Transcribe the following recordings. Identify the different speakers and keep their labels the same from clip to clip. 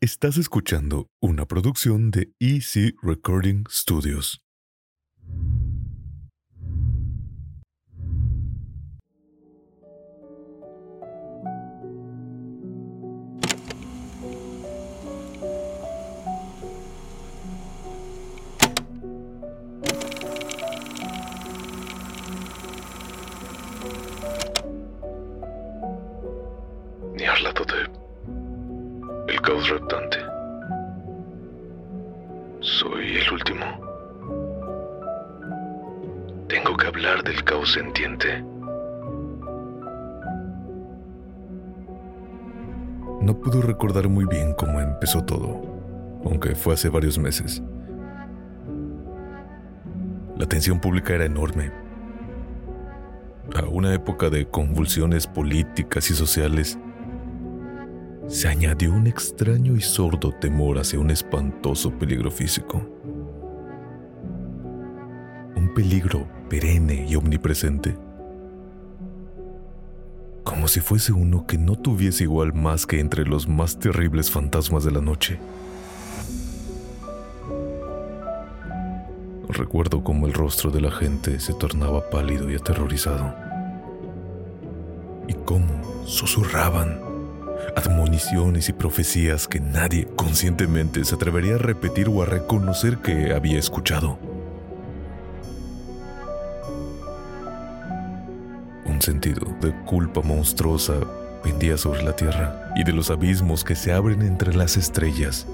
Speaker 1: Estás escuchando una producción de EC Recording Studios.
Speaker 2: Soy el último. Tengo que hablar del caos sentiente.
Speaker 1: No puedo recordar muy bien cómo empezó todo, aunque fue hace varios meses. La tensión pública era enorme. A una época de convulsiones políticas y sociales, se añadió un extraño y sordo temor hacia un espantoso peligro físico. Un peligro perenne y omnipresente. Como si fuese uno que no tuviese igual más que entre los más terribles fantasmas de la noche. Recuerdo cómo el rostro de la gente se tornaba pálido y aterrorizado. Y cómo susurraban admoniciones y profecías que nadie conscientemente se atrevería a repetir o a reconocer que había escuchado. Un sentido de culpa monstruosa pendía sobre la tierra y de los abismos que se abren entre las estrellas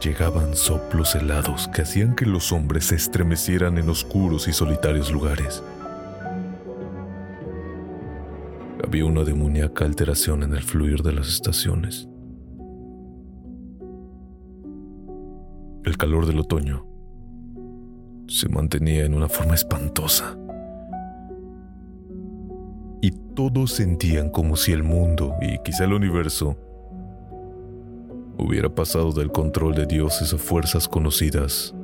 Speaker 1: llegaban soplos helados que hacían que los hombres se estremecieran en oscuros y solitarios lugares. Una demoníaca alteración en el fluir de las estaciones. El calor del otoño se mantenía en una forma espantosa. Y todos sentían como si el mundo y quizá el universo hubiera pasado del control de dioses o fuerzas conocidas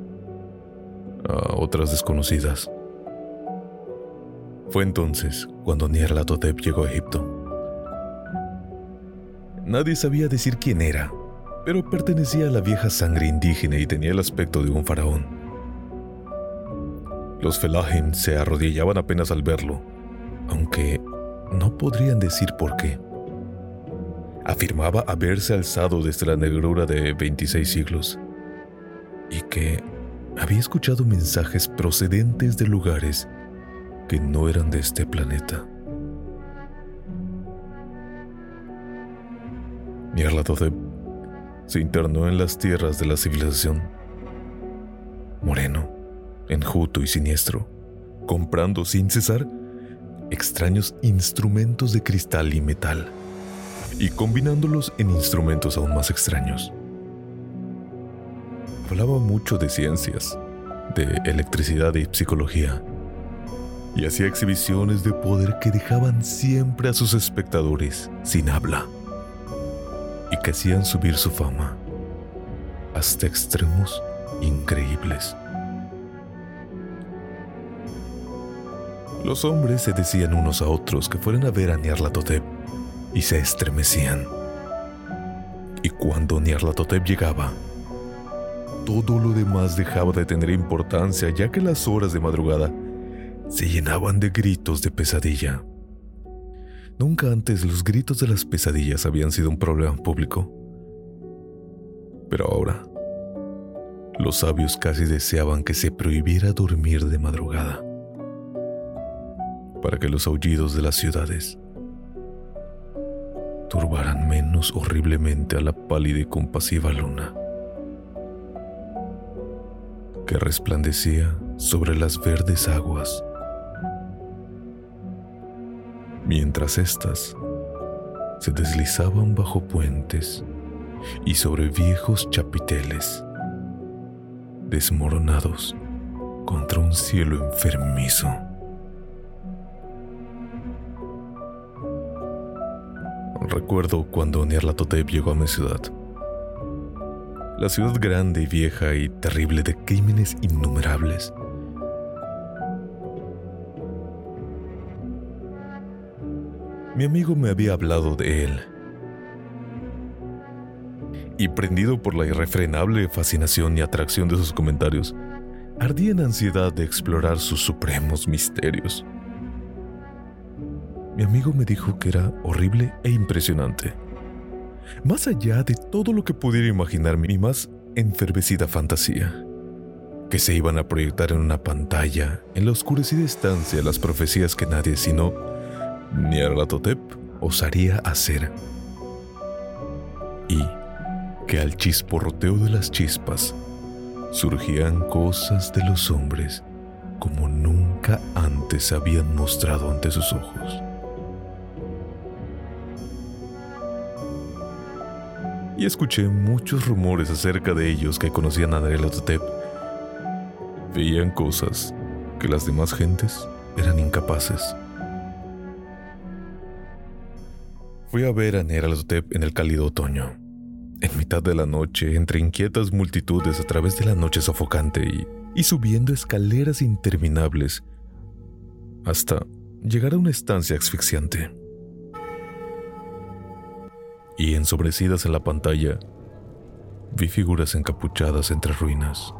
Speaker 1: a otras desconocidas. Fue entonces cuando Nyarlathotep llegó a Egipto. Nadie sabía decir quién era, pero pertenecía a la vieja sangre indígena y tenía el aspecto de un faraón. Los Felahem se arrodillaban apenas al verlo, aunque no podrían decir por qué. Afirmaba haberse alzado desde la negrura de 26 siglos y que había escuchado mensajes procedentes de lugares que no eran de este planeta. Nyarlathotep se internó en las tierras de la civilización. Moreno, enjuto y siniestro, comprando sin cesar extraños instrumentos de cristal y metal y combinándolos en instrumentos aún más extraños. Hablaba mucho de ciencias, de electricidad y psicología, y hacía exhibiciones de poder que dejaban siempre a sus espectadores sin habla y que hacían subir su fama hasta extremos increíbles. Los hombres se decían unos a otros que fueran a ver a Nyarlathotep y se estremecían. Y cuando Nyarlathotep llegaba, todo lo demás dejaba de tener importancia ya que las horas de madrugada se llenaban de gritos de pesadilla. Nunca antes los gritos de las pesadillas habían sido un problema público. Pero ahora, los sabios casi deseaban que se prohibiera dormir de madrugada, para que los aullidos de las ciudades turbaran menos horriblemente a la pálida y compasiva luna, que resplandecía sobre las verdes aguas mientras éstas se deslizaban bajo puentes y sobre viejos chapiteles, desmoronados contra un cielo enfermizo. Recuerdo cuando Nyarlathotep llegó a mi ciudad. La ciudad grande y vieja y terrible de crímenes innumerables Mi amigo me había hablado de él. Y prendido por la irrefrenable fascinación y atracción de sus comentarios, ardía en ansiedad de explorar sus supremos misterios. Mi amigo me dijo que era horrible e impresionante. Más allá de todo lo que pudiera imaginar mi más enfervecida fantasía, que se iban a proyectar en una pantalla, en la oscurecida estancia, las profecías que nadie sino Nyarlathotep osaría hacer. Y que al chisporroteo de las chispas surgían cosas de los hombres como nunca antes habían mostrado ante sus ojos. Y escuché muchos rumores acerca de ellos que conocían a Nyarlathotep. Veían cosas que las demás gentes eran incapaces. Fui a ver a Neralotep en el cálido otoño. En mitad de la noche, entre inquietas multitudes a través de la noche sofocante y, y subiendo escaleras interminables hasta llegar a una estancia asfixiante. Y ensobrecidas en la pantalla, vi figuras encapuchadas entre ruinas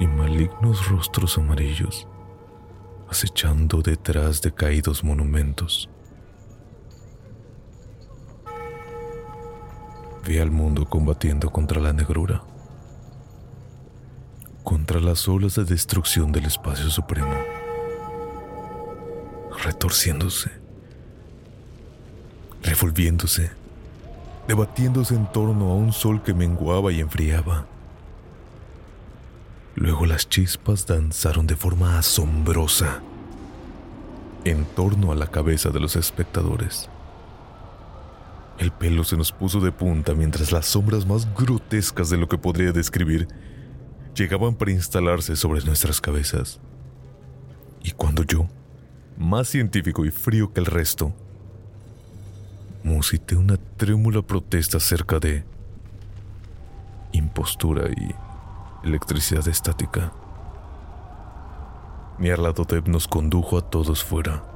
Speaker 1: y malignos rostros amarillos acechando detrás de caídos monumentos. Vi al mundo combatiendo contra la negrura, contra las olas de destrucción del espacio supremo, retorciéndose, revolviéndose, debatiéndose en torno a un sol que menguaba y enfriaba. Luego las chispas danzaron de forma asombrosa en torno a la cabeza de los espectadores. El pelo se nos puso de punta mientras las sombras más grotescas de lo que podría describir llegaban para instalarse sobre nuestras cabezas. Y cuando yo, más científico y frío que el resto, musité una trémula protesta acerca de impostura y electricidad estática, Nyarlathotep nos condujo a todos fuera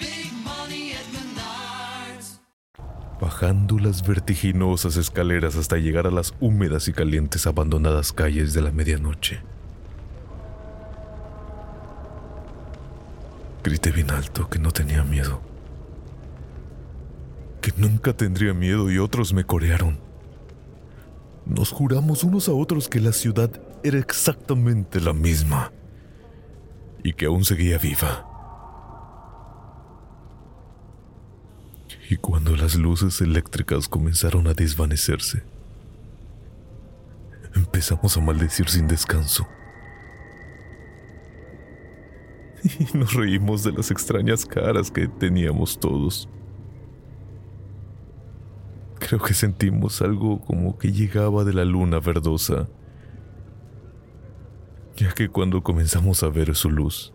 Speaker 1: bajando las vertiginosas escaleras hasta llegar a las húmedas y calientes abandonadas calles de la medianoche. Grité bien alto que no tenía miedo, que nunca tendría miedo y otros me corearon. Nos juramos unos a otros que la ciudad era exactamente la misma y que aún seguía viva. Y cuando las luces eléctricas comenzaron a desvanecerse, empezamos a maldecir sin descanso. Y nos reímos de las extrañas caras que teníamos todos. Creo que sentimos algo como que llegaba de la luna verdosa, ya que cuando comenzamos a ver su luz,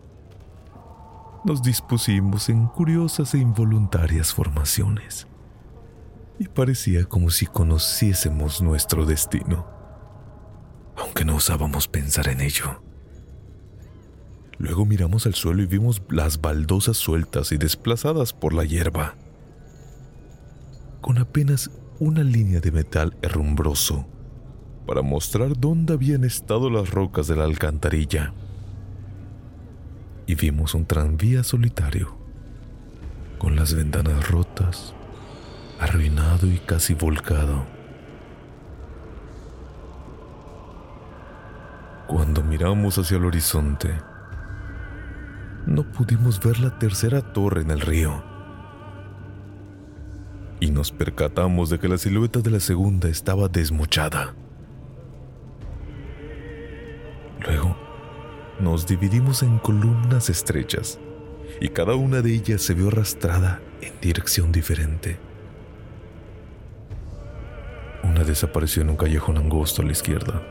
Speaker 1: nos dispusimos en curiosas e involuntarias formaciones, y parecía como si conociésemos nuestro destino, aunque no osábamos pensar en ello. Luego miramos al suelo y vimos las baldosas sueltas y desplazadas por la hierba, con apenas una línea de metal herrumbroso para mostrar dónde habían estado las rocas de la alcantarilla. Y vimos un tranvía solitario, con las ventanas rotas, arruinado y casi volcado. Cuando miramos hacia el horizonte, no pudimos ver la tercera torre en el río. Y nos percatamos de que la silueta de la segunda estaba desmochada. Nos dividimos en columnas estrechas y cada una de ellas se vio arrastrada en dirección diferente. Una desapareció en un callejón angosto a la izquierda,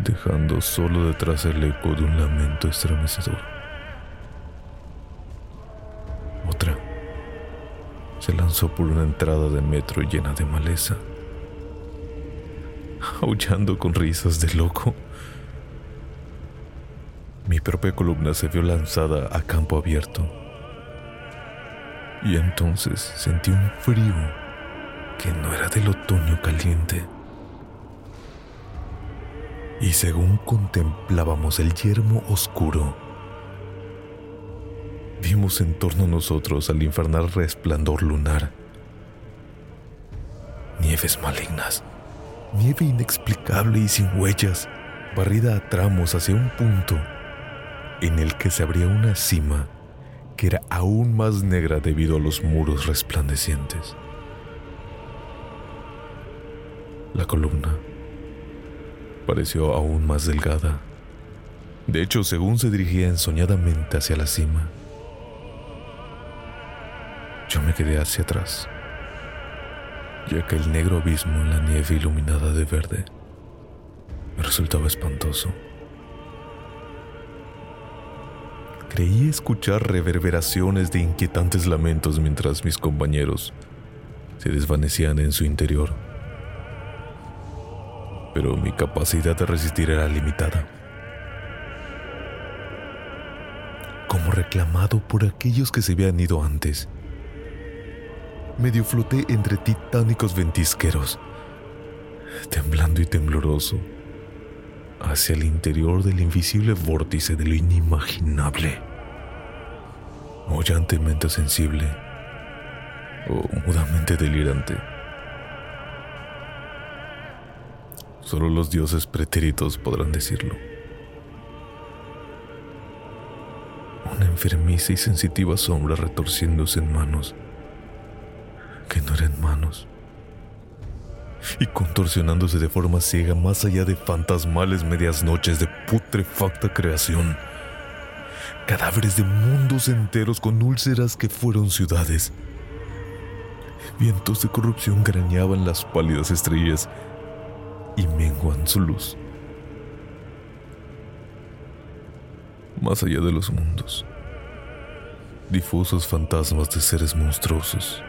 Speaker 1: dejando solo detrás el eco de un lamento estremecedor. Otra se lanzó por una entrada de metro llena de maleza, aullando con risas de loco. Mi propia columna se vio lanzada a campo abierto. Y entonces sentí un frío que no era del otoño caliente. Y según contemplábamos el yermo oscuro, vimos en torno a nosotros al infernal resplandor lunar. Nieves malignas, nieve inexplicable y sin huellas, barrida a tramos hacia un punto en el que se abría una cima que era aún más negra debido a los muros resplandecientes. La columna pareció aún más delgada. De hecho, según se dirigía ensoñadamente hacia la cima, yo me quedé hacia atrás, ya que el negro abismo en la nieve iluminada de verde me resultaba espantoso. Creí escuchar reverberaciones de inquietantes lamentos mientras mis compañeros se desvanecían en su interior. Pero mi capacidad de resistir era limitada. Como reclamado por aquellos que se habían ido antes, medio floté entre titánicos ventisqueros, temblando y tembloroso, hacia el interior del invisible vórtice de lo inimaginable, hollantemente sensible o mudamente delirante. Solo los dioses pretéritos podrán decirlo. Una enfermiza y sensitiva sombra retorciéndose en manos que no eran manos y contorsionándose de forma ciega más allá de fantasmales medias noches de putrefacta creación. Cadáveres de mundos enteros con úlceras que fueron ciudades. Vientos de corrupción grañaban las pálidas estrellas y menguan su luz. Más allá de los mundos, difusos fantasmas de seres monstruosos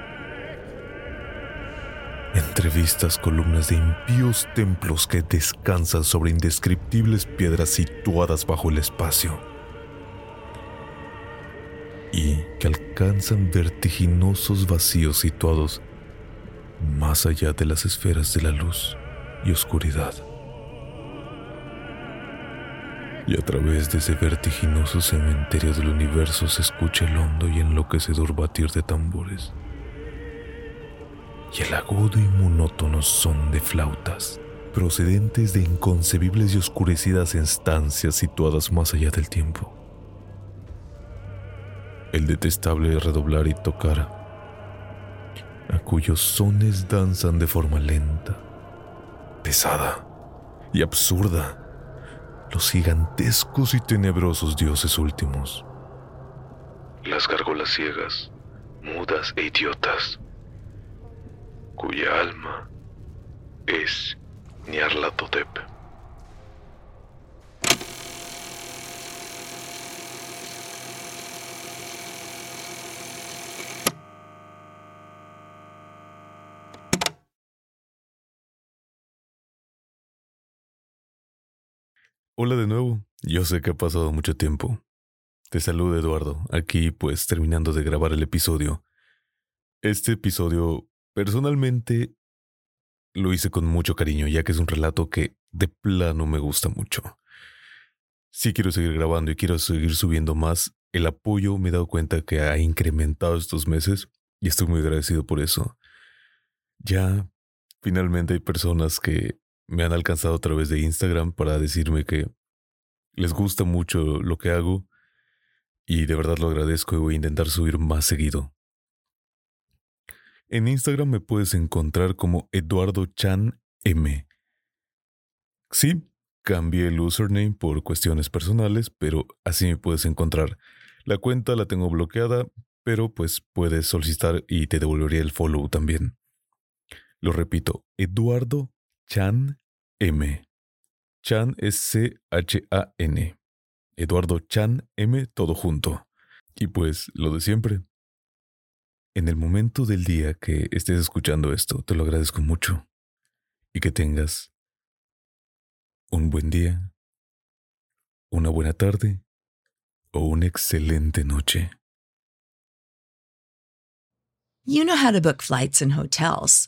Speaker 1: entrevistas columnas de impíos templos que descansan sobre indescriptibles piedras situadas bajo el espacio y que alcanzan vertiginosos vacíos situados más allá de las esferas de la luz y oscuridad. Y a través de ese vertiginoso cementerio del universo se escucha el hondo y enloquecedor batir de tambores y el agudo y monótono son de flautas, procedentes de inconcebibles y oscurecidas estancias situadas más allá del tiempo. El detestable redoblar y tocar, a cuyos sones danzan de forma lenta, pesada y absurda los gigantescos y tenebrosos dioses últimos.
Speaker 2: Las gárgolas ciegas, mudas e idiotas cuya alma es Nyarlathotep.
Speaker 1: Hola de nuevo, yo sé que ha pasado mucho tiempo. Te saludo Eduardo, aquí pues terminando de grabar el episodio. Este episodio personalmente lo hice con mucho cariño, ya que es un relato que de plano me gusta mucho. Si quiero seguir grabando y quiero seguir subiendo más. El apoyo me he dado cuenta que ha incrementado estos meses y estoy muy agradecido por eso. Ya finalmente hay personas que me han alcanzado a través de Instagram para decirme que les gusta mucho lo que hago y de verdad lo agradezco y voy a intentar subir más seguido. En Instagram me puedes encontrar como Eduardo Chan M. Sí, cambié el username por cuestiones personales, pero así me puedes encontrar. La cuenta la tengo bloqueada, pero pues puedes solicitar y te devolvería el follow también. Lo repito, Eduardo Chan M. Chan es C-H-A-N. Eduardo Chan M todo junto. Y pues lo de siempre. En el momento del día que estés escuchando esto, te lo agradezco mucho. Y que tengas un buen día, una buena tarde o una excelente noche.
Speaker 3: You know how to book flights and hotels.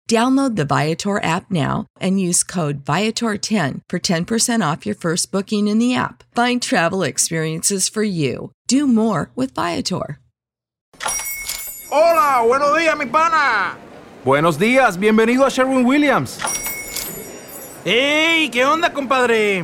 Speaker 3: Download the Viator app now and use code Viator10 for 10% off your first booking in the app. Find travel experiences for you. Do more with Viator.
Speaker 4: Hola, buenos días, mi pana.
Speaker 5: Buenos días, bienvenido a Sherwin Williams.
Speaker 4: ¡Ey! ¿Qué onda, compadre?